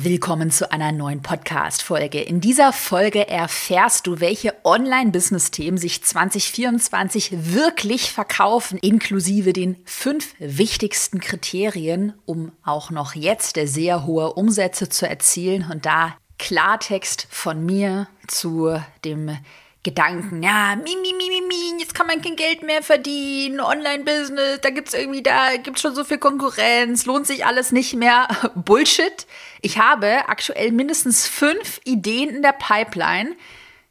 Willkommen zu einer neuen Podcast-Folge. In dieser Folge erfährst du, welche Online-Business-Themen sich 2024 wirklich verkaufen, inklusive den fünf wichtigsten Kriterien, um auch noch jetzt sehr hohe Umsätze zu erzielen. Und da Klartext von mir zu dem Gedanken, ja, mi, mi, mi, mi, mi, jetzt kann man kein Geld mehr verdienen, Online-Business, da gibt's irgendwie, da gibt's schon so viel Konkurrenz, lohnt sich alles nicht mehr. Bullshit. Ich habe aktuell mindestens fünf Ideen in der Pipeline.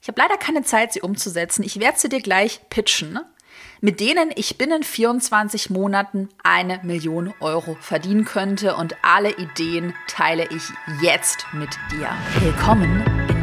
Ich habe leider keine Zeit, sie umzusetzen. Ich werde sie dir gleich pitchen, mit denen ich binnen 24 Monaten eine Million Euro verdienen könnte. Und alle Ideen teile ich jetzt mit dir. Willkommen in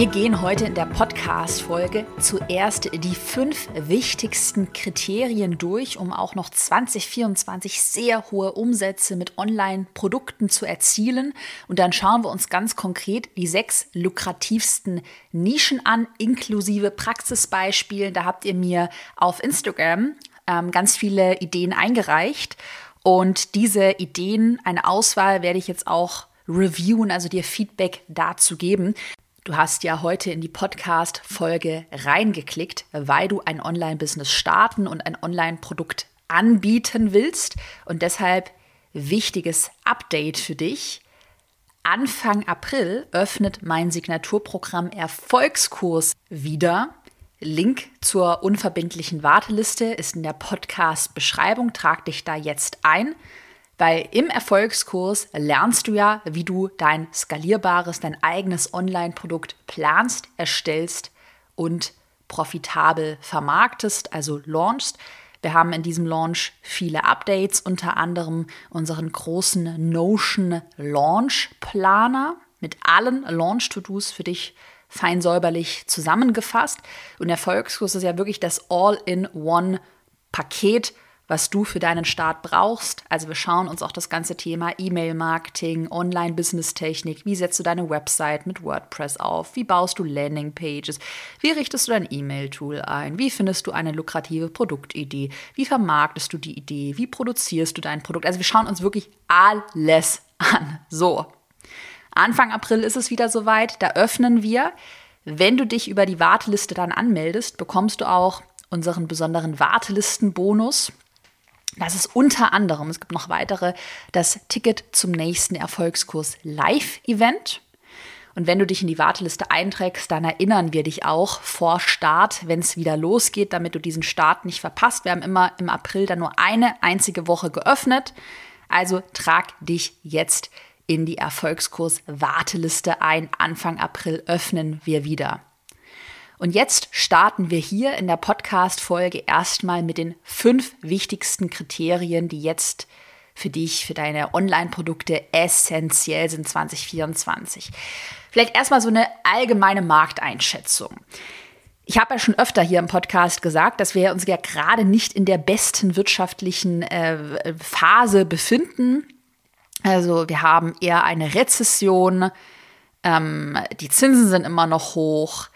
Wir gehen heute in der Podcast-Folge zuerst die fünf wichtigsten Kriterien durch, um auch noch 2024 sehr hohe Umsätze mit Online-Produkten zu erzielen. Und dann schauen wir uns ganz konkret die sechs lukrativsten Nischen an, inklusive Praxisbeispielen. Da habt ihr mir auf Instagram ähm, ganz viele Ideen eingereicht. Und diese Ideen, eine Auswahl, werde ich jetzt auch reviewen, also dir Feedback dazu geben. Du hast ja heute in die Podcast-Folge reingeklickt, weil du ein Online-Business starten und ein Online-Produkt anbieten willst. Und deshalb wichtiges Update für dich. Anfang April öffnet mein Signaturprogramm Erfolgskurs wieder. Link zur unverbindlichen Warteliste ist in der Podcast-Beschreibung. Trag dich da jetzt ein. Weil im Erfolgskurs lernst du ja, wie du dein skalierbares, dein eigenes Online-Produkt planst, erstellst und profitabel vermarktest, also launchst. Wir haben in diesem Launch viele Updates, unter anderem unseren großen Notion Launch Planer mit allen Launch-To-Dos für dich fein säuberlich zusammengefasst. Und Erfolgskurs ist ja wirklich das All-in-One-Paket, was du für deinen Start brauchst. Also wir schauen uns auch das ganze Thema E-Mail-Marketing, Online-Business-Technik, wie setzt du deine Website mit WordPress auf, wie baust du Landing-Pages, wie richtest du dein E-Mail-Tool ein, wie findest du eine lukrative Produktidee, wie vermarktest du die Idee, wie produzierst du dein Produkt. Also wir schauen uns wirklich alles an. So, Anfang April ist es wieder soweit, da öffnen wir. Wenn du dich über die Warteliste dann anmeldest, bekommst du auch unseren besonderen Wartelistenbonus. Das ist unter anderem, es gibt noch weitere, das Ticket zum nächsten Erfolgskurs Live-Event. Und wenn du dich in die Warteliste einträgst, dann erinnern wir dich auch vor Start, wenn es wieder losgeht, damit du diesen Start nicht verpasst. Wir haben immer im April dann nur eine einzige Woche geöffnet. Also trag dich jetzt in die Erfolgskurs Warteliste ein. Anfang April öffnen wir wieder. Und jetzt starten wir hier in der Podcast-Folge erstmal mit den fünf wichtigsten Kriterien, die jetzt für dich, für deine Online-Produkte essentiell sind 2024. Vielleicht erstmal so eine allgemeine Markteinschätzung. Ich habe ja schon öfter hier im Podcast gesagt, dass wir uns ja gerade nicht in der besten wirtschaftlichen äh, Phase befinden. Also wir haben eher eine Rezession, ähm, die Zinsen sind immer noch hoch,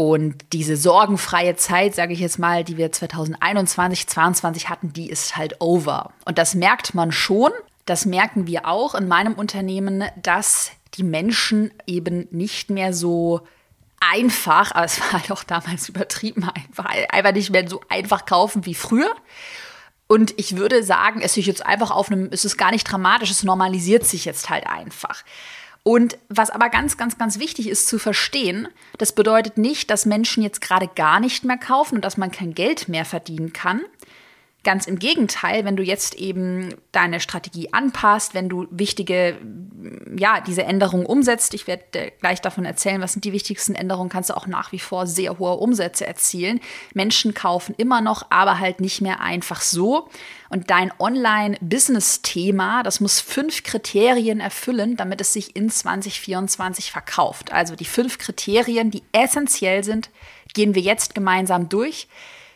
und diese sorgenfreie Zeit, sage ich jetzt mal, die wir 2021, 2022 hatten, die ist halt over. Und das merkt man schon. Das merken wir auch in meinem Unternehmen, dass die Menschen eben nicht mehr so einfach, aber es war halt auch damals übertrieben einfach, einfach nicht mehr so einfach kaufen wie früher. Und ich würde sagen, es ist jetzt einfach auf einem, es ist gar nicht dramatisch, es normalisiert sich jetzt halt einfach. Und was aber ganz, ganz, ganz wichtig ist zu verstehen, das bedeutet nicht, dass Menschen jetzt gerade gar nicht mehr kaufen und dass man kein Geld mehr verdienen kann, Ganz im Gegenteil, wenn du jetzt eben deine Strategie anpasst, wenn du wichtige, ja, diese Änderungen umsetzt, ich werde gleich davon erzählen, was sind die wichtigsten Änderungen, kannst du auch nach wie vor sehr hohe Umsätze erzielen. Menschen kaufen immer noch, aber halt nicht mehr einfach so. Und dein Online-Business-Thema, das muss fünf Kriterien erfüllen, damit es sich in 2024 verkauft. Also die fünf Kriterien, die essentiell sind, gehen wir jetzt gemeinsam durch.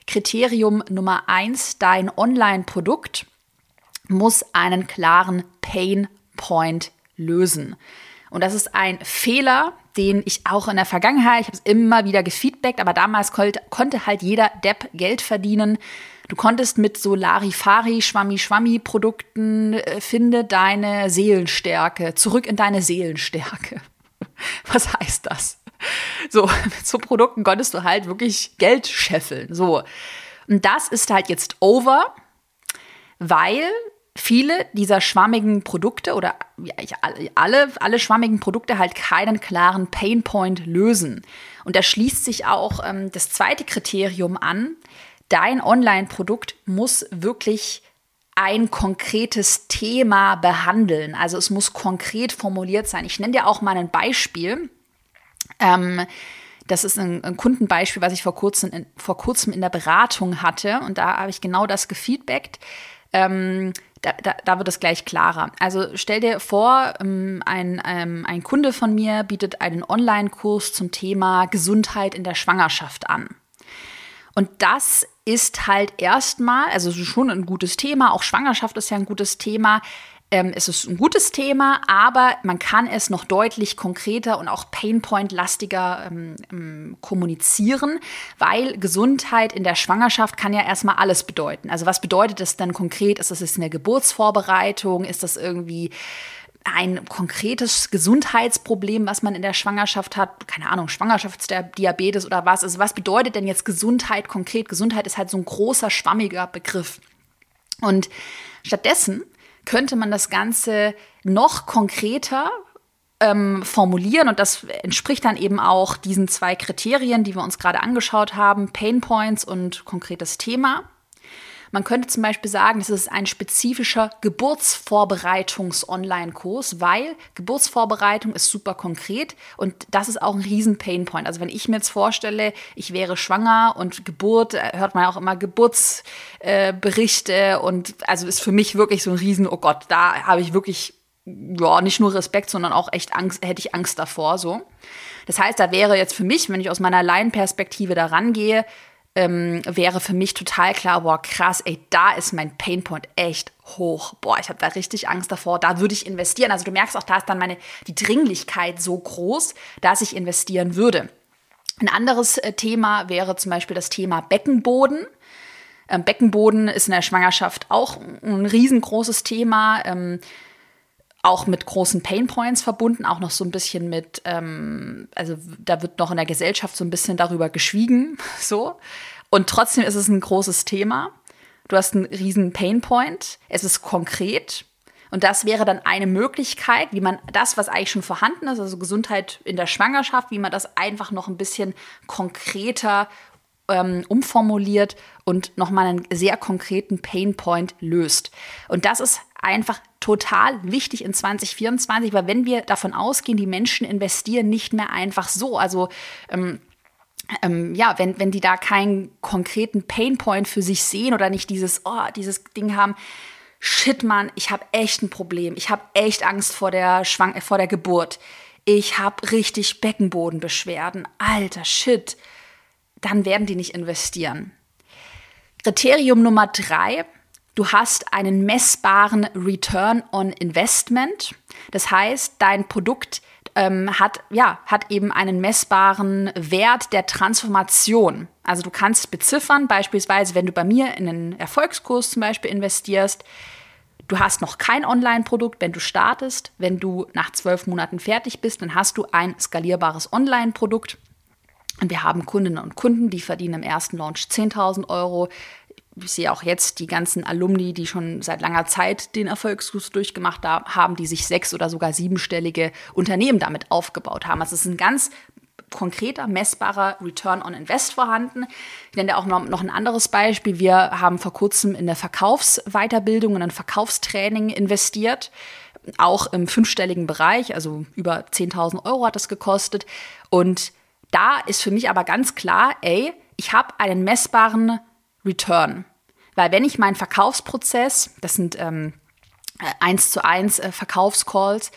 Kriterium Nummer eins, dein Online-Produkt muss einen klaren Pain Point lösen. Und das ist ein Fehler, den ich auch in der Vergangenheit, ich habe es immer wieder gefeedbackt, aber damals konnte, halt jeder Depp Geld verdienen. Du konntest mit so Larifari, Schwammi-Schwammi-Produkten äh, finde deine Seelenstärke, zurück in deine Seelenstärke. Was heißt das? So, mit so Produkten konntest du halt wirklich Geld scheffeln. So. Und das ist halt jetzt over, weil viele dieser schwammigen Produkte oder ja, alle, alle schwammigen Produkte halt keinen klaren Painpoint lösen. Und da schließt sich auch ähm, das zweite Kriterium an. Dein Online-Produkt muss wirklich ein konkretes Thema behandeln. Also es muss konkret formuliert sein. Ich nenne dir auch mal ein Beispiel. Ähm, das ist ein, ein, Kundenbeispiel, was ich vor kurzem, in, vor kurzem in der Beratung hatte. Und da habe ich genau das gefeedbackt. Ähm, da, da, da, wird es gleich klarer. Also stell dir vor, ähm, ein, ähm, ein Kunde von mir bietet einen Online-Kurs zum Thema Gesundheit in der Schwangerschaft an. Und das ist halt erstmal, also schon ein gutes Thema, auch Schwangerschaft ist ja ein gutes Thema. Ähm, es ist ein gutes Thema, aber man kann es noch deutlich konkreter und auch Painpoint-lastiger ähm, ähm, kommunizieren, weil Gesundheit in der Schwangerschaft kann ja erstmal alles bedeuten. Also was bedeutet das dann konkret? Ist das eine Geburtsvorbereitung? Ist das irgendwie ein konkretes Gesundheitsproblem, was man in der Schwangerschaft hat, keine Ahnung, Schwangerschaftsdiabetes oder was. Also was bedeutet denn jetzt Gesundheit konkret? Gesundheit ist halt so ein großer, schwammiger Begriff. Und stattdessen könnte man das Ganze noch konkreter ähm, formulieren und das entspricht dann eben auch diesen zwei Kriterien, die wir uns gerade angeschaut haben, Pain Points und konkretes Thema. Man könnte zum Beispiel sagen, das ist ein spezifischer Geburtsvorbereitungs-Online-Kurs, weil Geburtsvorbereitung ist super konkret und das ist auch ein riesen Painpoint. Also wenn ich mir jetzt vorstelle, ich wäre schwanger und Geburt, äh, hört man auch immer Geburtsberichte äh, und also ist für mich wirklich so ein riesen, oh Gott, da habe ich wirklich ja, nicht nur Respekt, sondern auch echt Angst, hätte ich Angst davor, so. Das heißt, da wäre jetzt für mich, wenn ich aus meiner Laienperspektive da rangehe, ähm, wäre für mich total klar, boah, krass, ey, da ist mein Painpoint echt hoch. Boah, ich habe da richtig Angst davor, da würde ich investieren. Also du merkst auch, da ist dann meine, die Dringlichkeit so groß, dass ich investieren würde. Ein anderes äh, Thema wäre zum Beispiel das Thema Beckenboden. Ähm, Beckenboden ist in der Schwangerschaft auch ein riesengroßes Thema. Auch mit großen Painpoints verbunden, auch noch so ein bisschen mit, ähm, also da wird noch in der Gesellschaft so ein bisschen darüber geschwiegen, so. Und trotzdem ist es ein großes Thema. Du hast einen riesen Painpoint, es ist konkret. Und das wäre dann eine Möglichkeit, wie man das, was eigentlich schon vorhanden ist, also Gesundheit in der Schwangerschaft, wie man das einfach noch ein bisschen konkreter ähm, umformuliert und nochmal einen sehr konkreten Painpoint löst. Und das ist einfach total wichtig in 2024, weil wenn wir davon ausgehen, die Menschen investieren nicht mehr einfach so, also ähm, ähm, ja, wenn, wenn die da keinen konkreten Painpoint für sich sehen oder nicht dieses, oh, dieses Ding haben, shit, Mann, ich habe echt ein Problem, ich habe echt Angst vor der, Schwang vor der Geburt, ich habe richtig Beckenbodenbeschwerden, alter Shit, dann werden die nicht investieren. Kriterium Nummer drei, Du hast einen messbaren Return on Investment. Das heißt, dein Produkt ähm, hat, ja, hat eben einen messbaren Wert der Transformation. Also du kannst beziffern, beispielsweise, wenn du bei mir in einen Erfolgskurs zum Beispiel investierst, du hast noch kein Online-Produkt, wenn du startest. Wenn du nach zwölf Monaten fertig bist, dann hast du ein skalierbares Online-Produkt. Und wir haben Kundinnen und Kunden, die verdienen im ersten Launch 10.000 Euro, ich sehe auch jetzt die ganzen Alumni, die schon seit langer Zeit den Erfolgskurs durchgemacht haben, die sich sechs- oder sogar siebenstellige Unternehmen damit aufgebaut haben. Also es ist ein ganz konkreter, messbarer Return on Invest vorhanden. Ich nenne auch noch, noch ein anderes Beispiel. Wir haben vor kurzem in der Verkaufsweiterbildung und ein Verkaufstraining investiert, auch im fünfstelligen Bereich, also über 10.000 Euro hat das gekostet. Und da ist für mich aber ganz klar, ey, ich habe einen messbaren Return. Weil wenn ich meinen Verkaufsprozess, das sind ähm, eins zu eins äh, Verkaufscalls,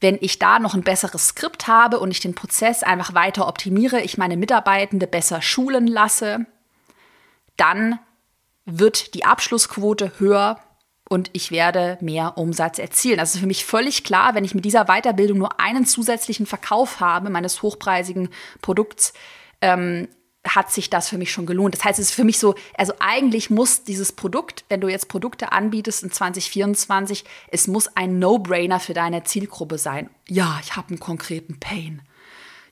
wenn ich da noch ein besseres Skript habe und ich den Prozess einfach weiter optimiere, ich meine Mitarbeitende besser schulen lasse, dann wird die Abschlussquote höher und ich werde mehr Umsatz erzielen. Das ist für mich völlig klar, wenn ich mit dieser Weiterbildung nur einen zusätzlichen Verkauf habe meines hochpreisigen Produkts, ähm, hat sich das für mich schon gelohnt. Das heißt, es ist für mich so, also eigentlich muss dieses Produkt, wenn du jetzt Produkte anbietest in 2024, es muss ein No-Brainer für deine Zielgruppe sein. Ja, ich habe einen konkreten Pain.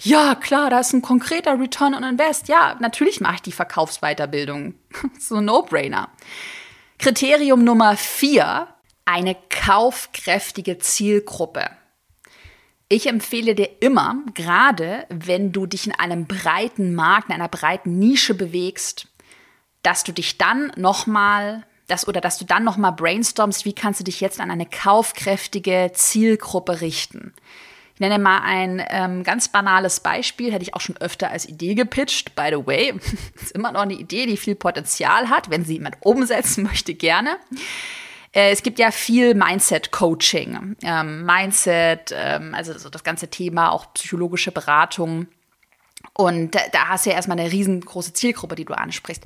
Ja, klar, da ist ein konkreter Return on Invest. Ja, natürlich mache ich die Verkaufsweiterbildung. so ein No-Brainer. Kriterium Nummer vier, eine kaufkräftige Zielgruppe. Ich empfehle dir immer, gerade wenn du dich in einem breiten Markt, in einer breiten Nische bewegst, dass du dich dann nochmal, das, oder dass du dann nochmal brainstormst, wie kannst du dich jetzt an eine kaufkräftige Zielgruppe richten. Ich nenne mal ein ähm, ganz banales Beispiel, hätte ich auch schon öfter als Idee gepitcht. By the way, ist immer noch eine Idee, die viel Potenzial hat. Wenn sie jemand umsetzen möchte, gerne. Äh, es gibt ja viel Mindset-Coaching. Ähm, Mindset, ähm, also so das ganze Thema, auch psychologische Beratung. Und da, da hast du ja erstmal eine riesengroße Zielgruppe, die du ansprichst.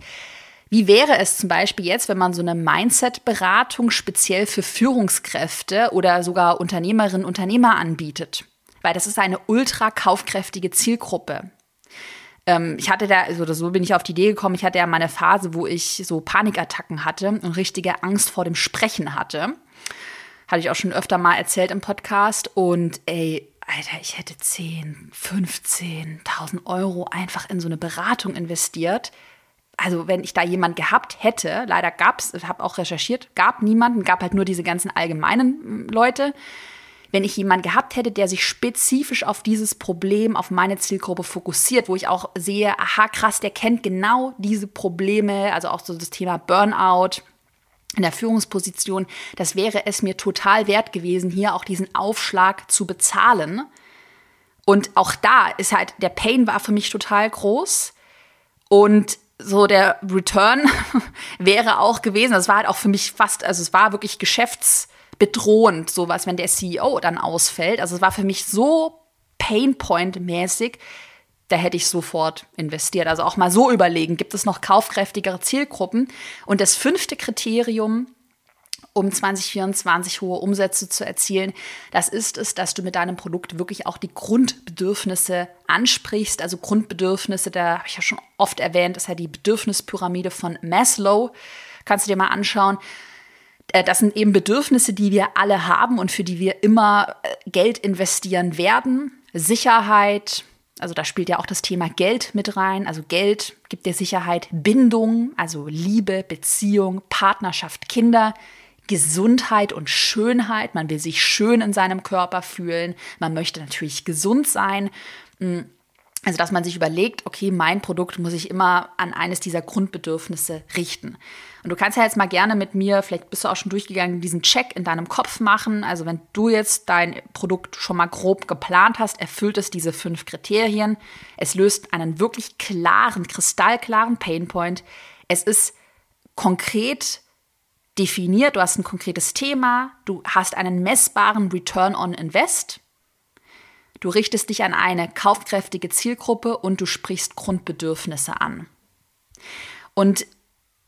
Wie wäre es zum Beispiel jetzt, wenn man so eine Mindset-Beratung speziell für Führungskräfte oder sogar Unternehmerinnen, Unternehmer anbietet? Weil das ist eine ultra kaufkräftige Zielgruppe. Ähm, ich hatte da, also so bin ich auf die Idee gekommen, ich hatte ja mal eine Phase, wo ich so Panikattacken hatte und richtige Angst vor dem Sprechen hatte. Hatte ich auch schon öfter mal erzählt im Podcast. Und ey, Alter, ich hätte 10, 15.000 Euro einfach in so eine Beratung investiert. Also wenn ich da jemand gehabt hätte, leider gab es, ich habe auch recherchiert, gab niemanden, gab halt nur diese ganzen allgemeinen hm, Leute wenn ich jemanden gehabt hätte, der sich spezifisch auf dieses Problem, auf meine Zielgruppe fokussiert, wo ich auch sehe, aha, krass, der kennt genau diese Probleme, also auch so das Thema Burnout in der Führungsposition, das wäre es mir total wert gewesen, hier auch diesen Aufschlag zu bezahlen. Und auch da ist halt, der Pain war für mich total groß. Und so der Return wäre auch gewesen. Das war halt auch für mich fast, also es war wirklich Geschäfts, bedrohend, sowas, wenn der CEO dann ausfällt. Also es war für mich so Painpoint-mäßig, da hätte ich sofort investiert. Also auch mal so überlegen, gibt es noch kaufkräftigere Zielgruppen? Und das fünfte Kriterium, um 2024 hohe Umsätze zu erzielen, das ist es, dass du mit deinem Produkt wirklich auch die Grundbedürfnisse ansprichst. Also Grundbedürfnisse, da habe ich ja schon oft erwähnt, ist ja die Bedürfnispyramide von Maslow. Kannst du dir mal anschauen. Äh, das sind eben Bedürfnisse, die wir alle haben und für die wir immer äh, Geld investieren werden. Sicherheit, also da spielt ja auch das Thema Geld mit rein. Also Geld gibt dir Sicherheit, Bindung, also Liebe, Beziehung, Partnerschaft, Kinder, Gesundheit und Schönheit. Man will sich schön in seinem Körper fühlen. Man möchte natürlich gesund sein. Also, dass man sich überlegt, okay, mein Produkt muss ich immer an eines dieser Grundbedürfnisse richten. Und du kannst ja jetzt mal gerne mit mir, vielleicht bist du auch schon durchgegangen, diesen Check in deinem Kopf machen. Also, wenn du jetzt dein Produkt schon mal grob geplant hast, erfüllt es diese fünf Kriterien. Es löst einen wirklich klaren, kristallklaren Painpoint. Es ist konkret definiert, du hast ein konkretes Thema, du hast einen messbaren Return on Invest Du richtest dich an eine kaufkräftige Zielgruppe und du sprichst Grundbedürfnisse an. Und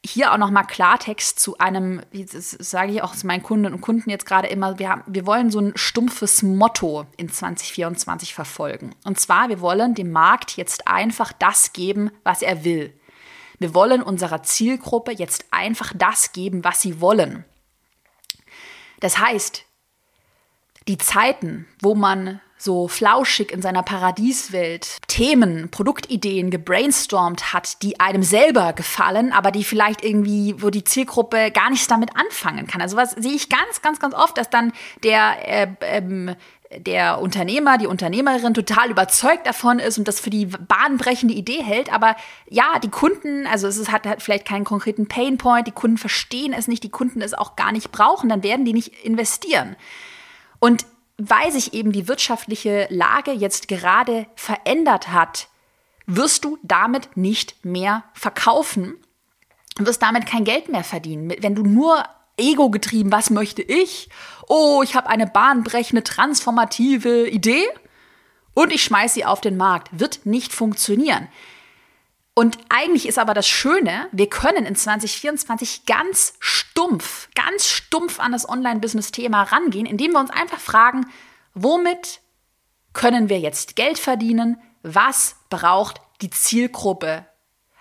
hier auch nochmal Klartext zu einem, das sage ich auch zu meinen Kunden und Kunden jetzt gerade immer, wir, haben, wir wollen so ein stumpfes Motto in 2024 verfolgen. Und zwar, wir wollen dem Markt jetzt einfach das geben, was er will. Wir wollen unserer Zielgruppe jetzt einfach das geben, was sie wollen. Das heißt, die Zeiten, wo man so flauschig in seiner Paradieswelt Themen, Produktideen gebrainstormt hat, die einem selber gefallen, aber die vielleicht irgendwie, wo die Zielgruppe gar nichts damit anfangen kann. Also was sehe ich ganz, ganz, ganz oft, dass dann der äh, ähm, der Unternehmer, die Unternehmerin total überzeugt davon ist und das für die bahnbrechende Idee hält. Aber ja, die Kunden, also es hat, hat vielleicht keinen konkreten Painpoint, die Kunden verstehen es nicht, die Kunden es auch gar nicht brauchen, dann werden die nicht investieren. Und weil sich eben die wirtschaftliche Lage jetzt gerade verändert hat, wirst du damit nicht mehr verkaufen, wirst damit kein Geld mehr verdienen. Wenn du nur ego getrieben, was möchte ich? Oh, ich habe eine bahnbrechende, transformative Idee und ich schmeiße sie auf den Markt. Wird nicht funktionieren. Und eigentlich ist aber das Schöne, wir können in 2024 ganz stumpf, ganz stumpf an das Online-Business-Thema rangehen, indem wir uns einfach fragen, womit können wir jetzt Geld verdienen? Was braucht die Zielgruppe?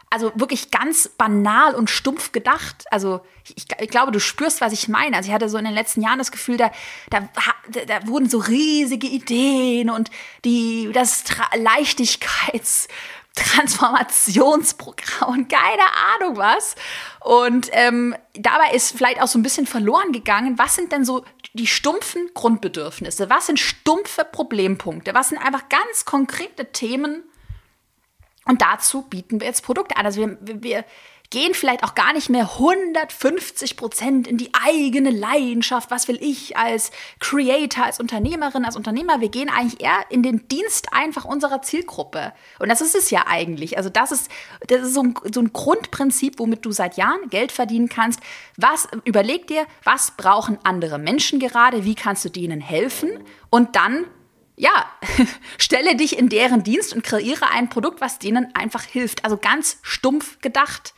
Also wirklich ganz banal und stumpf gedacht. Also ich, ich, glaube, du spürst, was ich meine. Also ich hatte so in den letzten Jahren das Gefühl, da, da, da wurden so riesige Ideen und die, das Leichtigkeits, Transformationsprogramm und keine Ahnung was. Und ähm, dabei ist vielleicht auch so ein bisschen verloren gegangen, was sind denn so die stumpfen Grundbedürfnisse? Was sind stumpfe Problempunkte? Was sind einfach ganz konkrete Themen? Und dazu bieten wir jetzt Produkte an. Also wir, wir, gehen vielleicht auch gar nicht mehr 150 Prozent in die eigene Leidenschaft. Was will ich als Creator, als Unternehmerin, als Unternehmer? Wir gehen eigentlich eher in den Dienst einfach unserer Zielgruppe. Und das ist es ja eigentlich. Also das ist, das ist so ein, so ein Grundprinzip, womit du seit Jahren Geld verdienen kannst. Was, überleg dir, was brauchen andere Menschen gerade? Wie kannst du denen helfen? Und dann ja, stelle dich in deren Dienst und kreiere ein Produkt, was denen einfach hilft. Also ganz stumpf gedacht.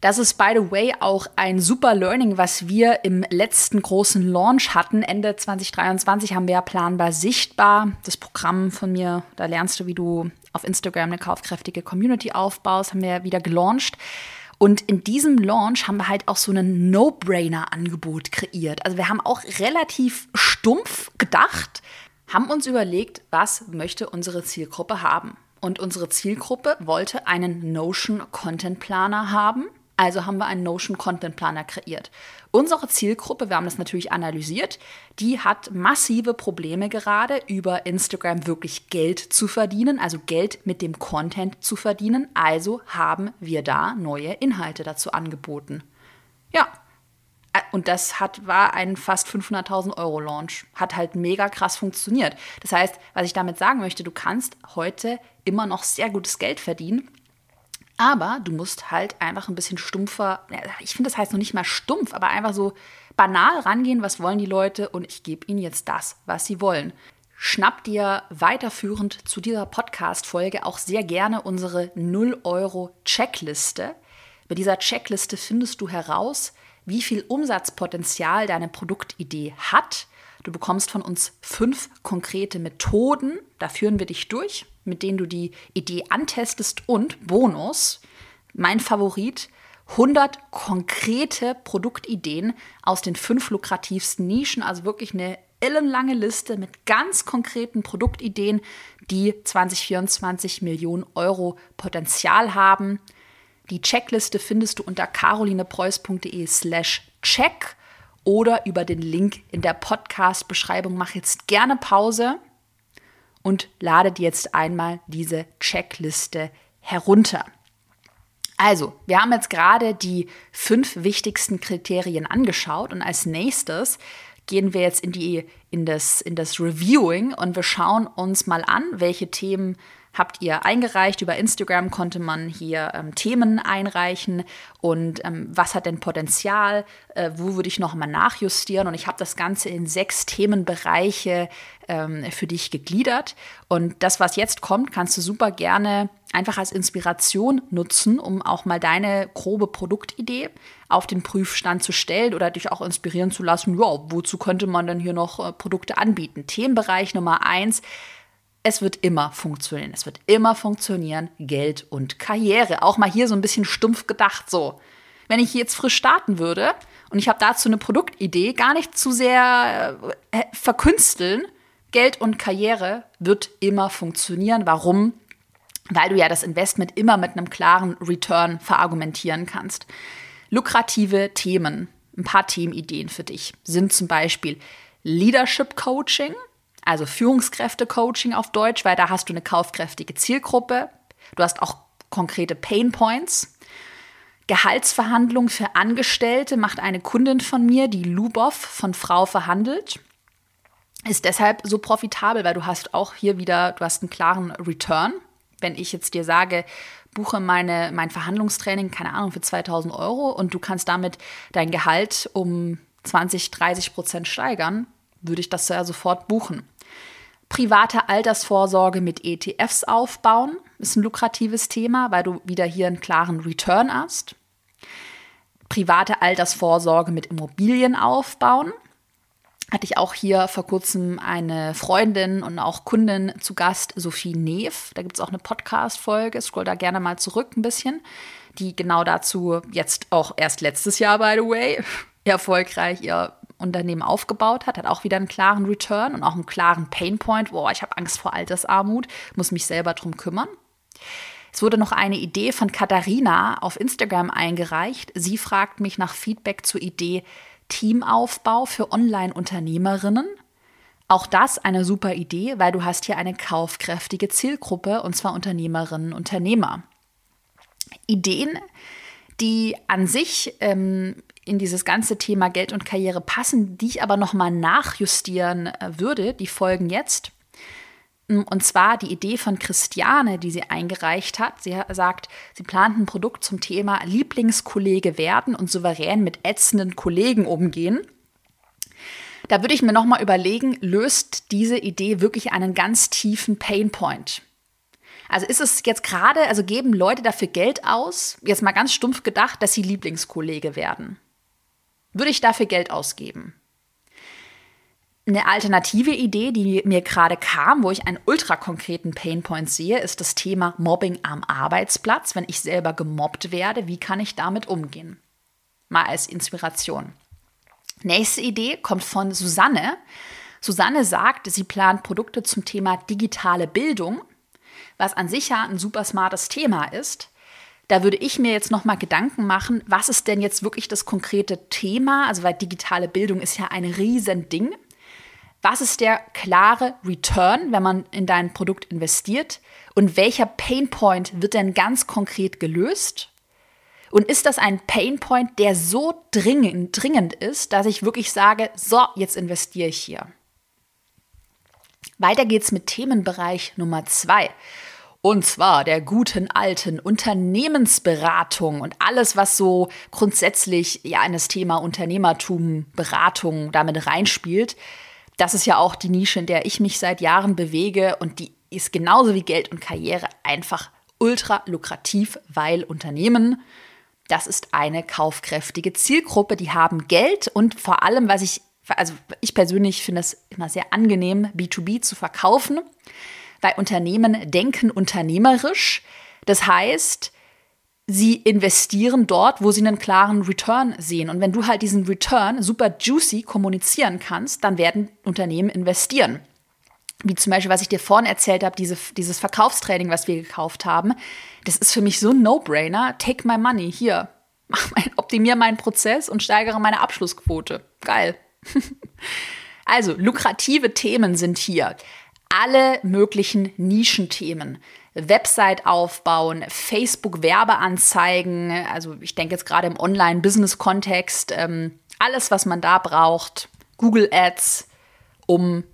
Das ist, by the way, auch ein super Learning, was wir im letzten großen Launch hatten. Ende 2023 haben wir ja planbar sichtbar das Programm von mir. Da lernst du, wie du auf Instagram eine kaufkräftige Community aufbaust, haben wir wieder gelauncht. Und in diesem Launch haben wir halt auch so ein No-Brainer-Angebot kreiert. Also wir haben auch relativ stumpf gedacht, haben uns überlegt, was möchte unsere Zielgruppe haben. Und unsere Zielgruppe wollte einen Notion Content Planer haben also haben wir einen Notion Content Planer kreiert. Unsere Zielgruppe, wir haben das natürlich analysiert, die hat massive Probleme gerade über Instagram wirklich Geld zu verdienen, also Geld mit dem Content zu verdienen. Also haben wir da neue Inhalte dazu angeboten. Ja, äh, und das hat, war ein fast 500.000 Euro Launch. Hat halt mega krass funktioniert. Das heißt, was ich damit sagen möchte, du kannst heute immer noch sehr gutes Geld verdienen aber du musst halt einfach ein bisschen stumpfer, ich finde, das heißt noch nicht mal stumpf, aber einfach so banal rangehen, was wollen die Leute und ich gebe ihnen jetzt das, was sie wollen. Schnapp dir weiterführend zu dieser Podcast-Folge auch sehr gerne unsere 0-Euro-Checkliste. Mit dieser Checkliste findest du heraus, wie viel Umsatzpotenzial deine Produktidee hat. Du bekommst von uns fünf konkrete Methoden, da führen wir dich durch mit denen du die Idee antestest und Bonus, mein Favorit, 100 konkrete Produktideen aus den fünf lukrativsten Nischen, also wirklich eine ellenlange Liste mit ganz konkreten Produktideen, die 2024 Millionen Euro Potenzial haben. Die Checkliste findest du unter carolinepreuß.de slash check oder über den Link in der Podcast-Beschreibung. Mach jetzt gerne Pause und lade dir jetzt einmal diese Checkliste herunter. Also, wir haben jetzt gerade die fünf wichtigsten Kriterien angeschaut und als nächstes gehen wir jetzt in, die, in, das, in das Reviewing und wir schauen uns mal an, welche Themen habt ihr eingereicht. Über Instagram konnte man hier ähm, Themen einreichen und ähm, was hat denn Potenzial, äh, wo würde ich nochmal nachjustieren. Und ich habe das Ganze in sechs Themenbereiche ähm, für dich gegliedert. Und das, was jetzt kommt, kannst du super gerne einfach als Inspiration nutzen, um auch mal deine grobe Produktidee auf den Prüfstand zu stellen oder dich auch inspirieren zu lassen, ja, wozu könnte man denn hier noch äh, Produkte anbieten? Themenbereich Nummer eins, es wird immer funktionieren. Es wird immer funktionieren, Geld und Karriere. Auch mal hier so ein bisschen stumpf gedacht so. Wenn ich jetzt frisch starten würde und ich habe dazu eine Produktidee, gar nicht zu sehr äh, verkünsteln, Geld und Karriere wird immer funktionieren. Warum? Weil du ja das Investment immer mit einem klaren Return verargumentieren kannst. Lukrative Themen, ein paar Themenideen für dich sind zum Beispiel Leadership Coaching, also Führungskräfte-Coaching auf Deutsch, weil da hast du eine kaufkräftige Zielgruppe. Du hast auch konkrete Pain Points. Gehaltsverhandlungen für Angestellte macht eine Kundin von mir, die Lubov von Frau verhandelt. Ist deshalb so profitabel, weil du hast auch hier wieder, du hast einen klaren Return. Wenn ich jetzt dir sage, buche meine, mein Verhandlungstraining, keine Ahnung, für 2000 Euro und du kannst damit dein Gehalt um 20, 30 Prozent steigern, würde ich das ja sofort buchen private Altersvorsorge mit ETFs aufbauen. ist ein lukratives Thema, weil du wieder hier einen klaren Return hast. Private Altersvorsorge mit Immobilien aufbauen. Hatte ich auch hier vor kurzem eine Freundin und auch Kundin zu Gast, Sophie Neef. Da gibt es auch eine Podcast-Folge. Scroll da gerne mal zurück ein bisschen, die genau dazu jetzt auch erst letztes Jahr, by the way, erfolgreich ihr Unternehmen aufgebaut hat, hat auch wieder einen klaren Return und auch einen klaren Painpoint. Boah, ich habe Angst vor Altersarmut, muss mich selber drum kümmern. Es wurde noch eine Idee von Katharina auf Instagram eingereicht. Sie fragt mich nach Feedback zur Idee Teamaufbau für Online-Unternehmerinnen. Auch das eine super Idee, weil du hast hier eine kaufkräftige Zielgruppe und zwar Unternehmerinnen Unternehmer. Ideen, die an sich ähm, in dieses ganze Thema Geld und Karriere passen, die ich aber nochmal nachjustieren äh, würde, die folgen jetzt. Mm, und zwar die Idee von Christiane, die sie eingereicht hat. Sie sagt, sie plant ein Produkt zum Thema Lieblingskollege werden und souverän mit ätzenden Kollegen umgehen. Da würde ich mir nochmal überlegen, löst diese Idee wirklich einen ganz tiefen Painpoint? Also ist es jetzt gerade, also geben Leute dafür Geld aus, jetzt mal ganz stumpf gedacht, dass sie Lieblingskollege werden? Würde ich dafür Geld ausgeben. Eine alternative Idee, die mir gerade kam, wo ich einen ultra konkreten Painpoint sehe, ist das Thema Mobbing am Arbeitsplatz. Wenn ich selber gemobbt werde, wie kann ich damit umgehen? Mal als Inspiration. Nächste Idee kommt von Susanne. Susanne sagt, sie plant Produkte zum Thema digitale Bildung, was an sich ja ein super smartes Thema ist. Da würde ich mir jetzt noch mal Gedanken machen, was ist denn jetzt wirklich das konkrete Thema? Also weil digitale Bildung ist ja ein Riesending. Was ist der klare Return, wenn man in dein Produkt investiert? Und welcher Painpoint wird denn ganz konkret gelöst? Und ist das ein Painpoint, der so dringend, dringend ist, dass ich wirklich sage, so, jetzt investiere ich hier? Weiter geht's mit Themenbereich Nummer zwei. Und zwar der guten alten Unternehmensberatung und alles, was so grundsätzlich ja in das Thema Unternehmertum, Beratung damit reinspielt. Das ist ja auch die Nische, in der ich mich seit Jahren bewege und die ist genauso wie Geld und Karriere einfach ultra lukrativ, weil Unternehmen, das ist eine kaufkräftige Zielgruppe, die haben Geld und vor allem, was ich, also ich persönlich finde es immer sehr angenehm, B2B zu verkaufen weil Unternehmen denken unternehmerisch. Das heißt, sie investieren dort, wo sie einen klaren Return sehen. Und wenn du halt diesen Return super juicy kommunizieren kannst, dann werden Unternehmen investieren. Wie zum Beispiel, was ich dir vorhin erzählt habe, diese, dieses Verkaufstraining, was wir gekauft haben. Das ist für mich so ein No-Brainer. Take my money. Hier, mein, optimier meinen Prozess und steigere meine Abschlussquote. Geil. also, lukrative Themen sind hier alle möglichen Nischenthemen. Website aufbauen, Facebook-Werbeanzeigen, also ich denke jetzt gerade im Online-Business-Kontext, ähm, alles, was man da braucht, Google Ads, um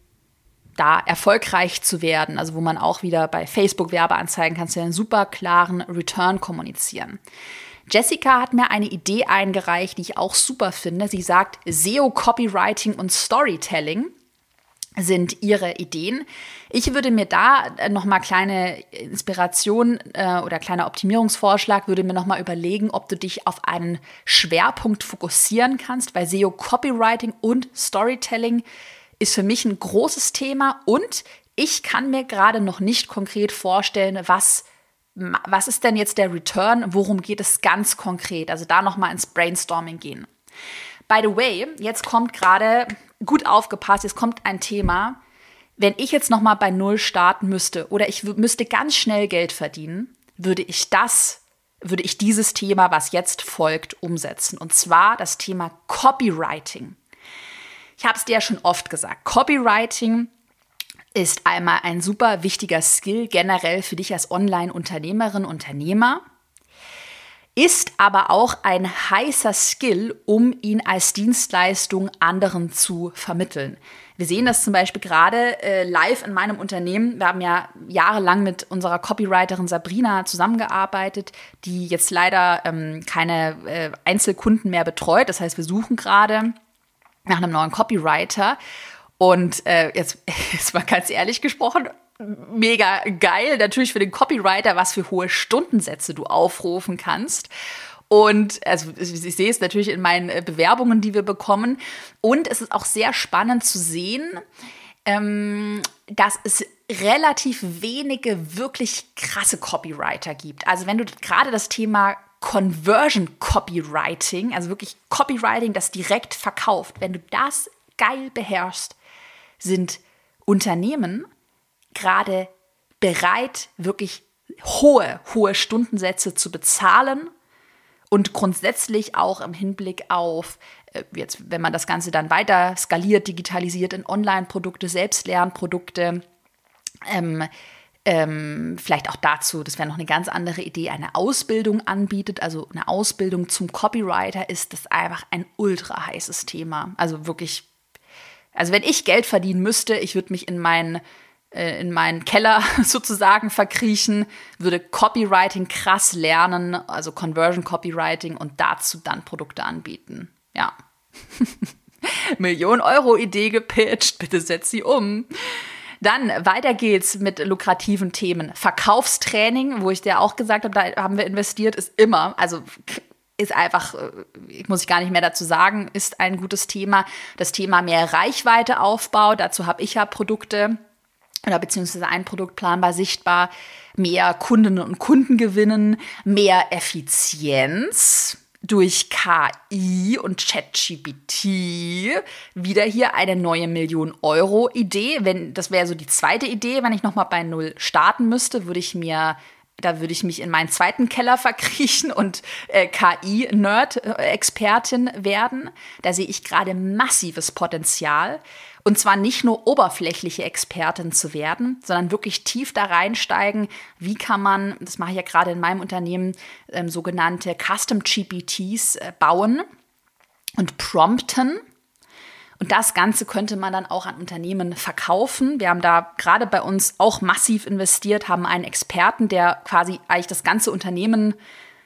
da erfolgreich zu werden, also wo man auch wieder bei Facebook-Werbeanzeigen kannst du einen super klaren Return kommunizieren. Jessica hat mir eine Idee eingereicht, die ich auch super finde. Sie sagt SEO, Copywriting und Storytelling sind ihre Ideen. Ich würde mir da äh, noch mal kleine Inspiration äh, oder kleiner Optimierungsvorschlag würde mir noch mal überlegen, ob du dich auf einen Schwerpunkt fokussieren kannst, weil SEO Copywriting und Storytelling ist für mich ein großes Thema und ich kann mir gerade noch nicht konkret vorstellen, was was ist denn jetzt der Return? Worum geht es ganz konkret? Also da noch mal ins Brainstorming gehen. By the way, jetzt kommt gerade gut aufgepasst, jetzt kommt ein Thema. Wenn ich jetzt noch mal bei Null starten müsste oder ich müsste ganz schnell Geld verdienen, würde ich das, würde ich dieses Thema, was jetzt folgt, umsetzen. Und zwar das Thema Copywriting. Ich habe es dir ja schon oft gesagt. Copywriting ist einmal ein super wichtiger Skill generell für dich als Online-Unternehmerin, Unternehmer ist aber auch ein heißer Skill, um ihn als Dienstleistung anderen zu vermitteln. Wir sehen das zum Beispiel gerade äh, live in meinem Unternehmen. Wir haben ja jahrelang mit unserer Copywriterin Sabrina zusammengearbeitet, die jetzt leider ähm, keine äh, Einzelkunden mehr betreut. Das heißt, wir suchen gerade nach einem neuen Copywriter. Und äh, jetzt, jetzt mal ganz ehrlich gesprochen, mega geil. Natürlich für den Copywriter, was für hohe Stundensätze du aufrufen kannst. Und also ich sehe es natürlich in meinen äh, Bewerbungen, die wir bekommen. Und es ist auch sehr spannend zu sehen, ähm, dass es relativ wenige wirklich krasse Copywriter gibt. Also wenn du gerade das Thema Conversion Copywriting, also wirklich Copywriting, das direkt verkauft, wenn du das geil beherrschst, sind Unternehmen gerade bereit, wirklich hohe, hohe Stundensätze zu bezahlen und grundsätzlich auch im Hinblick auf, äh, jetzt, wenn man das Ganze dann weiter skaliert, digitalisiert in Online-Produkte, Selbstlernprodukte, ähm, ähm, vielleicht auch dazu, das wäre noch eine ganz andere Idee, eine Ausbildung anbietet, also eine Ausbildung zum Copywriter, ist das einfach ein ultra heißes Thema. Also wirklich, also wenn ich Geld verdienen müsste, ich würde mich in meinen äh, in meinen Keller sozusagen verkriechen, würde Copywriting krass lernen, also Conversion Copywriting und dazu dann Produkte anbieten. Ja. Million Euro Idee gepitcht, bitte setz sie um. Dann weiter geht's mit lukrativen Themen. Verkaufstraining, wo ich dir auch gesagt habe, da haben wir investiert, ist immer, also ist einfach, ich äh, muss ich gar nicht mehr dazu sagen, ist ein gutes Thema. Das Thema mehr Reichweiteaufbau, dazu habe ich ja Produkte oder beziehungsweise ein Produkt planbar sichtbar, mehr Kundinnen und Kunden gewinnen, mehr Effizienz durch KI und ChatGPT wieder hier eine neue Million Euro Idee. Wenn das wäre so die zweite Idee, wenn ich noch mal bei null starten müsste, würde ich mir da würde ich mich in meinen zweiten Keller verkriechen und äh, KI-Nerd-Expertin werden. Da sehe ich gerade massives Potenzial. Und zwar nicht nur oberflächliche Expertin zu werden, sondern wirklich tief da reinsteigen. Wie kann man, das mache ich ja gerade in meinem Unternehmen, ähm, sogenannte Custom GPTs äh, bauen und prompten. Und das Ganze könnte man dann auch an Unternehmen verkaufen. Wir haben da gerade bei uns auch massiv investiert, haben einen Experten, der quasi eigentlich das ganze Unternehmen,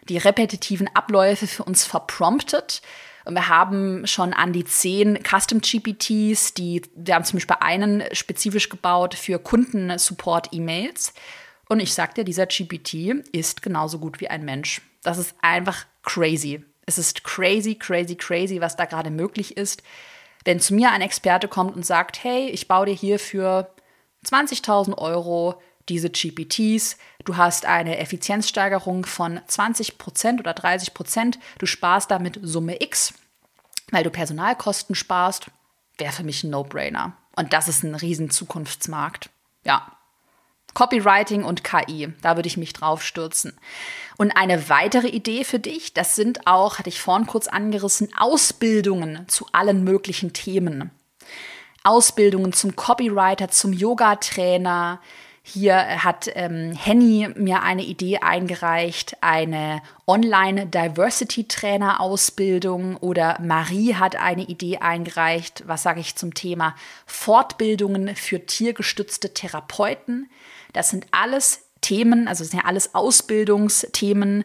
die repetitiven Abläufe für uns verpromptet und wir haben schon an die zehn Custom GPTs, die, wir haben zum Beispiel einen spezifisch gebaut für Kundensupport-E-Mails. Und ich sagte, dieser GPT ist genauso gut wie ein Mensch. Das ist einfach crazy. Es ist crazy, crazy, crazy, was da gerade möglich ist. Wenn zu mir ein Experte kommt und sagt, hey, ich baue dir hier für 20.000 Euro diese GPTs. Du hast eine Effizienzsteigerung von 20% oder 30%. Du sparst damit Summe X, weil du Personalkosten sparst. Wäre für mich ein No-Brainer. Und das ist ein riesen Zukunftsmarkt. Ja. Copywriting und KI, da würde ich mich drauf stürzen. Und eine weitere Idee für dich, das sind auch, hatte ich vorhin kurz angerissen, Ausbildungen zu allen möglichen Themen. Ausbildungen zum Copywriter, zum Yoga-Trainer, hier hat ähm, Henny mir eine Idee eingereicht, eine Online-Diversity-Trainer-Ausbildung oder Marie hat eine Idee eingereicht, was sage ich zum Thema Fortbildungen für tiergestützte Therapeuten. Das sind alles Themen, also sind ja alles Ausbildungsthemen,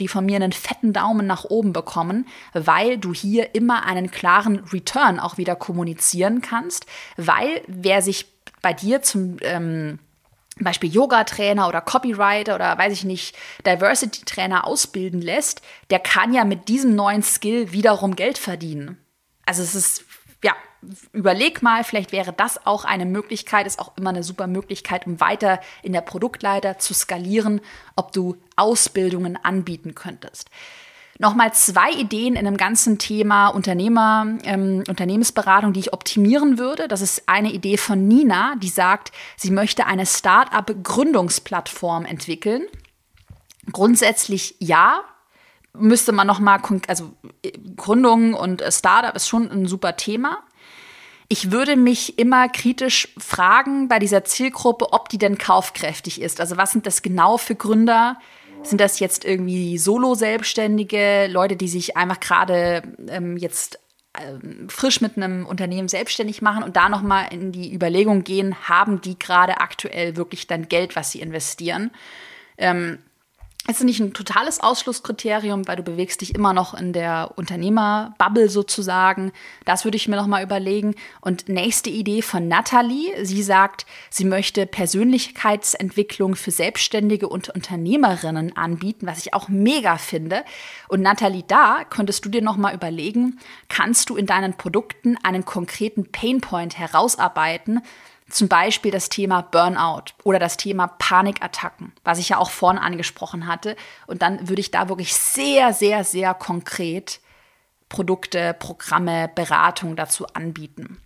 die von mir einen fetten Daumen nach oben bekommen, weil du hier immer einen klaren Return auch wieder kommunizieren kannst, weil wer sich bei dir zum ähm, Beispiel Yoga-Trainer oder Copywriter oder weiß ich nicht, Diversity-Trainer ausbilden lässt, der kann ja mit diesem neuen Skill wiederum Geld verdienen. Also es ist, ja, überleg mal, vielleicht wäre das auch eine Möglichkeit, ist auch immer eine super Möglichkeit, um weiter in der Produktleiter zu skalieren, ob du Ausbildungen anbieten könntest nochmal zwei Ideen in dem ganzen Thema Unternehmer, ähm, Unternehmensberatung, die ich optimieren würde. Das ist eine Idee von Nina, die sagt, sie möchte eine Start-up-Gründungsplattform entwickeln. Grundsätzlich ja, müsste man nochmal, also Gründung und Startup ist schon ein super Thema. Ich würde mich immer kritisch fragen bei dieser Zielgruppe, ob die denn kaufkräftig ist. Also was sind das genau für Gründer? Sind das jetzt irgendwie Solo-Selbstständige, Leute, die sich einfach gerade ähm, jetzt ähm, frisch mit einem Unternehmen selbstständig machen und da nochmal in die Überlegung gehen, haben die gerade aktuell wirklich dann Geld, was sie investieren? Ähm, es ist nicht ein totales Ausschlusskriterium, weil du bewegst dich immer noch in der Unternehmerbubble sozusagen. Das würde ich mir noch mal überlegen. Und nächste Idee von Natalie. Sie sagt, sie möchte Persönlichkeitsentwicklung für Selbstständige und Unternehmerinnen anbieten, was ich auch mega finde. Und Natalie, da könntest du dir noch mal überlegen, kannst du in deinen Produkten einen konkreten Painpoint herausarbeiten, zum Beispiel das Thema Burnout oder das Thema Panikattacken, was ich ja auch vorhin angesprochen hatte. Und dann würde ich da wirklich sehr, sehr, sehr konkret Produkte, Programme, Beratung dazu anbieten.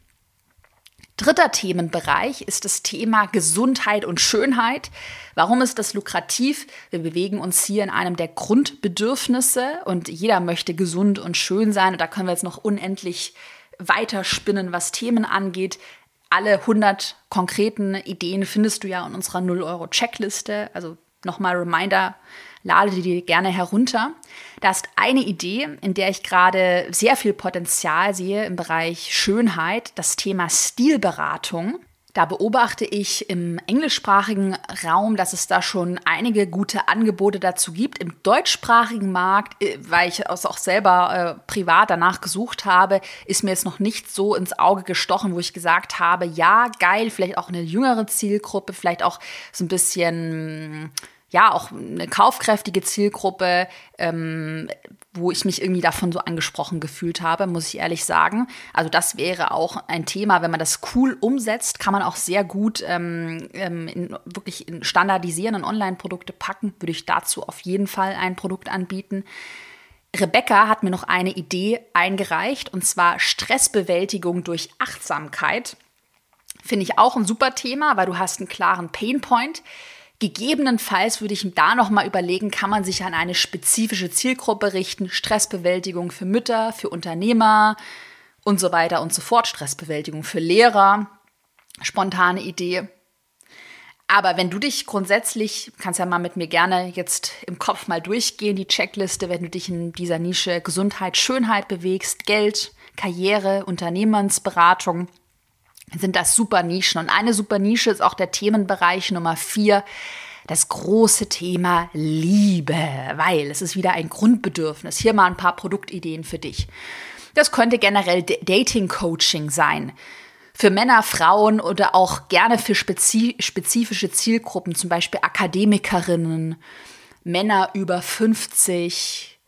Dritter Themenbereich ist das Thema Gesundheit und Schönheit. Warum ist das lukrativ? Wir bewegen uns hier in einem der Grundbedürfnisse und jeder möchte gesund und schön sein. Und da können wir jetzt noch unendlich weiterspinnen, was Themen angeht alle 100 konkreten Ideen findest du ja in unserer 0-Euro-Checkliste. Also nochmal Reminder, lade die gerne herunter. Da ist eine Idee, in der ich gerade sehr viel Potenzial sehe im Bereich Schönheit, das Thema Stilberatung. Da beobachte ich im englischsprachigen Raum, dass es da schon einige gute Angebote dazu gibt. Im deutschsprachigen Markt, äh, weil ich es auch selber äh, privat danach gesucht habe, ist mir jetzt noch nicht so ins Auge gestochen, wo ich gesagt habe, ja, geil, vielleicht auch eine jüngere Zielgruppe, vielleicht auch so ein bisschen ja auch eine kaufkräftige Zielgruppe, ähm, wo ich mich irgendwie davon so angesprochen gefühlt habe, muss ich ehrlich sagen. Also das wäre auch ein Thema, wenn man das cool umsetzt, kann man auch sehr gut ähm, ähm in, wirklich in standardisieren Online-Produkte packen. Würde ich dazu auf jeden Fall ein Produkt anbieten. Rebecca hat mir noch eine Idee eingereicht und zwar Stressbewältigung durch Achtsamkeit. Finde ich auch ein super Thema, weil du hast einen klaren Painpoint. Gegebenenfalls würde ich da noch mal überlegen, kann man sich an eine spezifische Zielgruppe richten, Stressbewältigung für Mütter, für Unternehmer und so weiter und so fort, Stressbewältigung für Lehrer, spontane Idee. Aber wenn du dich grundsätzlich, kannst ja mal mit mir gerne jetzt im Kopf mal durchgehen, die Checkliste, wenn du dich in dieser Nische Gesundheit, Schönheit bewegst, Geld, Karriere, Unternehmensberatung, sind das super Nischen. Und eine super Nische ist auch der Themenbereich Nummer vier, das große Thema Liebe, weil es ist wieder ein Grundbedürfnis. Hier mal ein paar Produktideen für dich. Das könnte generell Dating-Coaching sein. Für Männer, Frauen oder auch gerne für spezifische Zielgruppen, zum Beispiel Akademikerinnen, Männer über 50,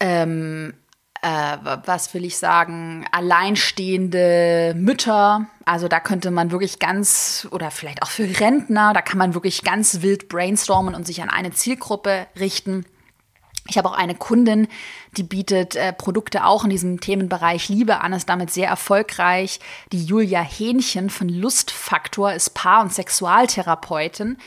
ähm, äh, was will ich sagen, alleinstehende Mütter. Also da könnte man wirklich ganz, oder vielleicht auch für Rentner, da kann man wirklich ganz wild brainstormen und sich an eine Zielgruppe richten. Ich habe auch eine Kundin, die bietet äh, Produkte auch in diesem Themenbereich Liebe an, ist damit sehr erfolgreich. Die Julia Hähnchen von Lustfaktor ist Paar- und Sexualtherapeutin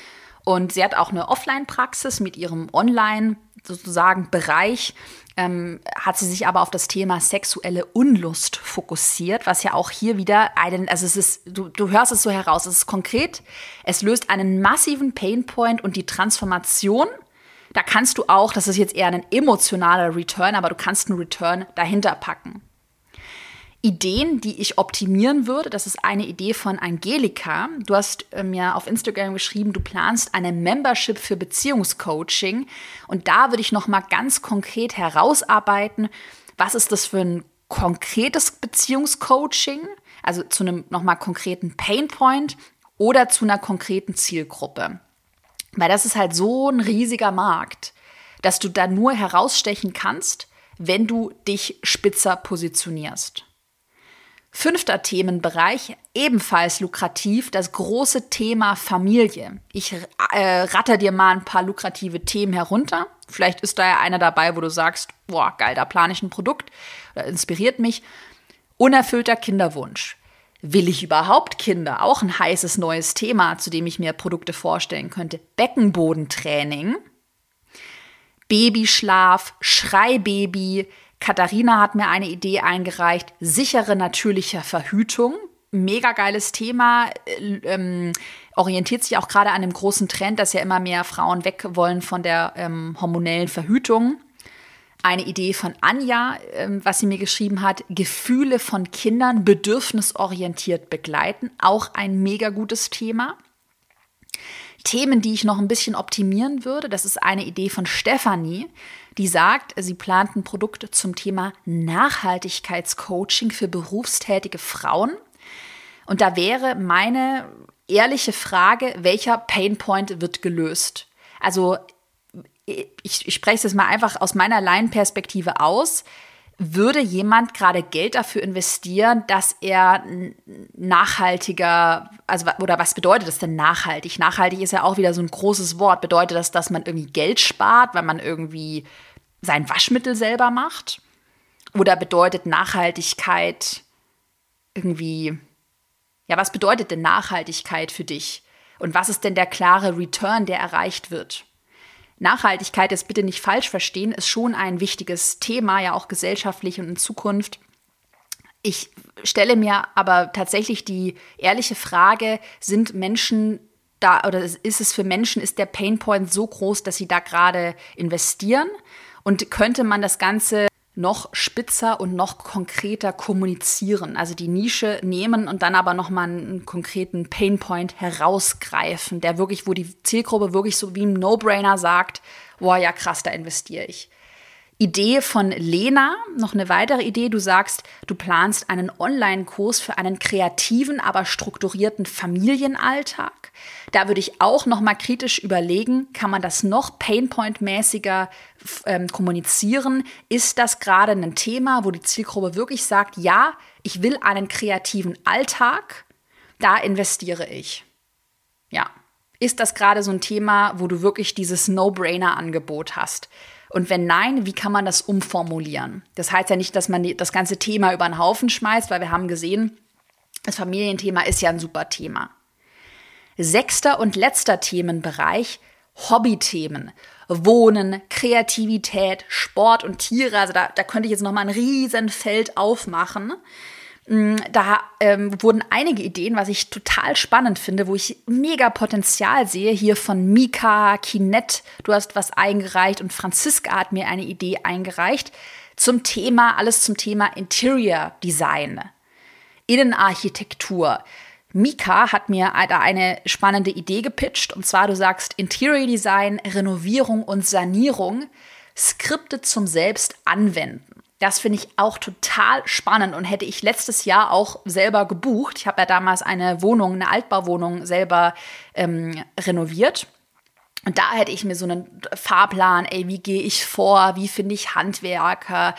und sie hat auch eine Offline-Praxis mit ihrem Online- sozusagen Bereich ähm, hat sie sich aber auf das Thema sexuelle Unlust fokussiert, was ja auch hier wieder einen, also es ist, du, du hörst es so heraus, es ist konkret, es löst einen massiven Painpoint und die Transformation, da kannst du auch, das ist jetzt eher ein emotionaler Return, aber du kannst einen Return dahinter packen. Ideen, die ich optimieren würde. Das ist eine Idee von Angelika. Du hast mir auf Instagram geschrieben, du planst eine Membership für Beziehungscoaching. Und da würde ich noch mal ganz konkret herausarbeiten, was ist das für ein konkretes Beziehungscoaching, also zu einem noch mal konkreten Painpoint oder zu einer konkreten Zielgruppe. Weil das ist halt so ein riesiger Markt, dass du da nur herausstechen kannst, wenn du dich spitzer positionierst. Fünfter Themenbereich, ebenfalls lukrativ, das große Thema Familie. Ich äh, ratter dir mal ein paar lukrative Themen herunter. Vielleicht ist da ja einer dabei, wo du sagst, boah, geil, da plane ich ein Produkt, oder inspiriert mich. Unerfüllter Kinderwunsch. Will ich überhaupt Kinder? Auch ein heißes neues Thema, zu dem ich mir Produkte vorstellen könnte. Beckenbodentraining. Babyschlaf, Schreibaby, Katharina hat mir eine Idee eingereicht, sichere natürliche Verhütung. Mega geiles Thema, äh, ähm, orientiert sich auch gerade an dem großen Trend, dass ja immer mehr Frauen weg wollen von der ähm, hormonellen Verhütung. Eine Idee von Anja, ähm, was sie mir geschrieben hat, Gefühle von Kindern bedürfnisorientiert begleiten, auch ein mega gutes Thema. Themen, die ich noch ein bisschen optimieren würde, das ist eine Idee von Stefanie, die sagt, sie plant ein Produkt zum Thema Nachhaltigkeitscoaching für berufstätige Frauen. Und da wäre meine ehrliche Frage, welcher Painpoint wird gelöst? Also ich, ich spreche es mal einfach aus meiner Laienperspektive aus würde jemand gerade Geld dafür investieren, dass er nachhaltiger, also oder was bedeutet das denn nachhaltig? Nachhaltig ist ja auch wieder so ein großes Wort. Bedeutet das, dass man irgendwie Geld spart, weil man irgendwie sein Waschmittel selber macht? Oder bedeutet Nachhaltigkeit irgendwie, ja, was bedeutet denn Nachhaltigkeit für dich? Und was ist denn der klare Return, der erreicht wird? Nachhaltigkeit, das bitte nicht falsch verstehen, ist schon ein wichtiges Thema, ja auch gesellschaftlich und in Zukunft. Ich stelle mir aber tatsächlich die ehrliche Frage, sind Menschen da oder ist es für Menschen, ist der Painpoint so groß, dass sie da gerade investieren? Und könnte man das Ganze noch spitzer und noch konkreter kommunizieren. Also die Nische nehmen und dann aber nochmal einen konkreten Painpoint herausgreifen, der wirklich, wo die Zielgruppe wirklich so wie ein No-Brainer sagt, boah, ja krass, da investiere ich. Idee von Lena, noch eine weitere Idee. Du sagst, du planst einen Online-Kurs für einen kreativen, aber strukturierten Familienalltag. Da würde ich auch noch mal kritisch überlegen, kann man das noch Painpoint-mäßiger ähm, kommunizieren? Ist das gerade ein Thema, wo die Zielgruppe wirklich sagt, ja, ich will einen kreativen Alltag, da investiere ich. Ja. Ist das gerade so ein Thema, wo du wirklich dieses No-Brainer-Angebot hast? Und wenn nein, wie kann man das umformulieren? Das heißt ja nicht, dass man das ganze Thema über den Haufen schmeißt, weil wir haben gesehen, das Familienthema ist ja ein super Thema. Sechster und letzter Themenbereich, Hobbythemen. Wohnen, Kreativität, Sport und Tiere. Also da, da könnte ich jetzt noch mal ein riesen Feld aufmachen. Mm, da ähm, wurden einige Ideen, was ich total spannend finde, wo ich mega Potenzial sehe. Hier von Mika, Kinett, du hast was eingereicht und Franziska hat mir eine Idee eingereicht zum Thema, alles zum Thema Interior Design, Innenarchitektur. Mika hat mir da eine spannende Idee gepitcht und zwar du sagst Interior Design, Renovierung und Sanierung, Skripte zum Selbstanwenden. Das finde ich auch total spannend und hätte ich letztes Jahr auch selber gebucht. Ich habe ja damals eine Wohnung, eine Altbauwohnung selber ähm, renoviert. Und da hätte ich mir so einen Fahrplan, ey, wie gehe ich vor, wie finde ich Handwerker,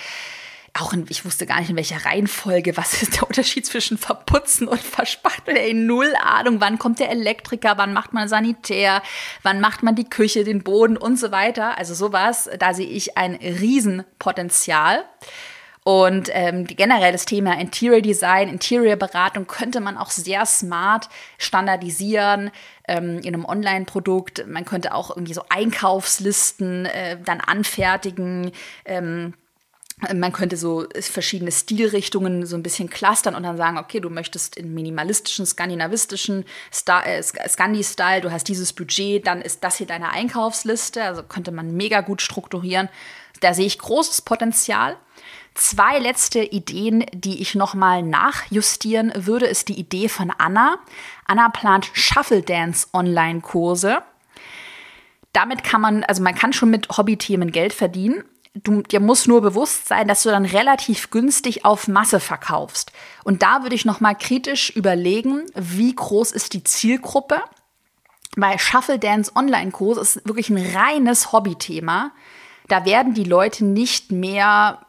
auch in, ich wusste gar nicht, in welcher Reihenfolge, was ist der Unterschied zwischen Verputzen und Verspachteln, ey, null Ahnung, wann kommt der Elektriker, wann macht man Sanitär, wann macht man die Küche, den Boden und so weiter. Also sowas, da sehe ich ein Riesenpotenzial. Und ähm, generell das Thema Interior Design, Interior Beratung könnte man auch sehr smart standardisieren ähm, in einem Online-Produkt. Man könnte auch irgendwie so Einkaufslisten äh, dann anfertigen. Ähm, man könnte so verschiedene Stilrichtungen so ein bisschen clustern und dann sagen, okay, du möchtest in minimalistischen, skandinavistischen äh, Scandi-Style, du hast dieses Budget, dann ist das hier deine Einkaufsliste. Also könnte man mega gut strukturieren. Da sehe ich großes Potenzial. Zwei letzte Ideen, die ich nochmal nachjustieren würde, ist die Idee von Anna. Anna plant Shuffle Dance Online-Kurse. Damit kann man, also man kann schon mit Hobbythemen Geld verdienen du, dir muss nur bewusst sein, dass du dann relativ günstig auf Masse verkaufst. Und da würde ich noch mal kritisch überlegen, wie groß ist die Zielgruppe? Bei Shuffle Dance Online-Kurs ist wirklich ein reines Hobbythema. Da werden die Leute nicht mehr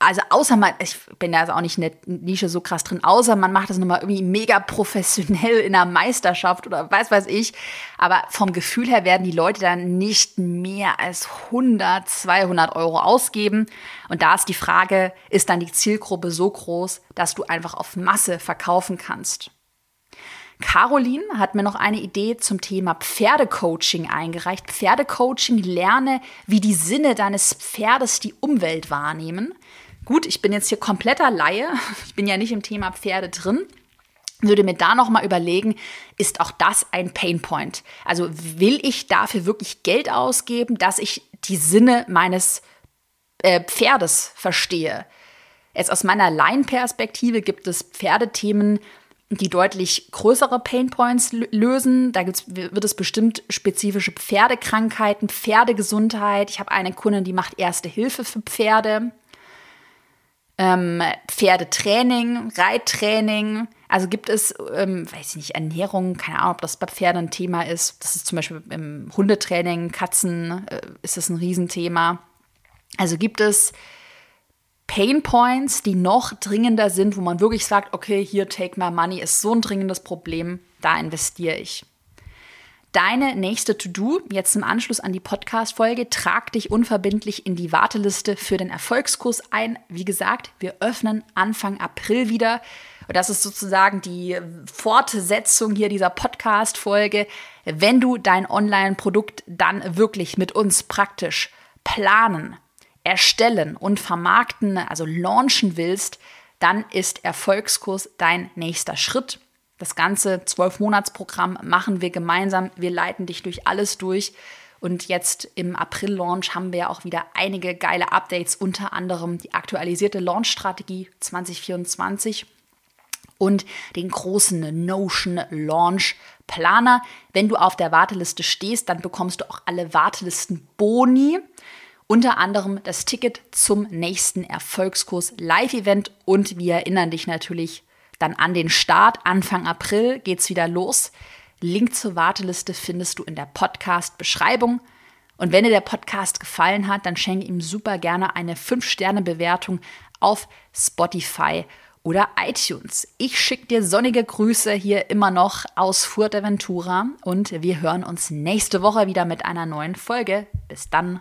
also außer man, ich bin da also auch nicht in der Nische so krass drin, außer man macht das nochmal irgendwie mega professionell in einer Meisterschaft oder weiß weiß ich. Aber vom Gefühl her werden die Leute dann nicht mehr als 100, 200 Euro ausgeben. Und da ist die Frage, ist dann die Zielgruppe so groß, dass du einfach auf Masse verkaufen kannst? Caroline hat mir noch eine Idee zum Thema Pferdecoaching eingereicht. Pferdecoaching, lerne, wie die Sinne deines Pferdes die Umwelt wahrnehmen. Gut, ich bin jetzt hier kompletter Laie. Ich bin ja nicht im Thema Pferde drin. Würde mir da noch mal überlegen, ist auch das ein Painpoint? Also will ich dafür wirklich Geld ausgeben, dass ich die Sinne meines äh, Pferdes verstehe? Jetzt aus meiner Laienperspektive gibt es Pferdethemen, die deutlich größere Painpoints lösen. Da wird es bestimmt spezifische Pferdekrankheiten, Pferdegesundheit. Ich habe eine Kundin, die macht Erste Hilfe für Pferde, ähm, Pferdetraining, Reittraining. Also gibt es, ähm, weiß ich nicht, Ernährung, keine Ahnung, ob das bei Pferden ein Thema ist. Das ist zum Beispiel im Hundetraining, Katzen äh, ist das ein Riesenthema. Also gibt es Pain Points, die noch dringender sind, wo man wirklich sagt, okay, hier take my money ist so ein dringendes Problem, da investiere ich. Deine nächste To-Do, jetzt im Anschluss an die Podcast-Folge, trag dich unverbindlich in die Warteliste für den Erfolgskurs ein. Wie gesagt, wir öffnen Anfang April wieder. Und das ist sozusagen die Fortsetzung hier dieser Podcast-Folge. Wenn du dein Online-Produkt dann wirklich mit uns praktisch planen, erstellen und vermarkten, also launchen willst, dann ist Erfolgskurs dein nächster Schritt. Das ganze Zwölf-Monats-Programm machen wir gemeinsam. Wir leiten dich durch alles durch. Und jetzt im April-Launch haben wir auch wieder einige geile Updates, unter anderem die aktualisierte Launch-Strategie 2024 und den großen Notion Launch Planer. Wenn du auf der Warteliste stehst, dann bekommst du auch alle Wartelisten-Boni. Unter anderem das Ticket zum nächsten Erfolgskurs Live-Event und wir erinnern dich natürlich dann an den Start. Anfang April geht's wieder los. Link zur Warteliste findest du in der Podcast-Beschreibung. Und wenn dir der Podcast gefallen hat, dann schenke ihm super gerne eine 5-Sterne-Bewertung auf Spotify oder iTunes. Ich schicke dir sonnige Grüße hier immer noch aus Fuerteventura und wir hören uns nächste Woche wieder mit einer neuen Folge. Bis dann.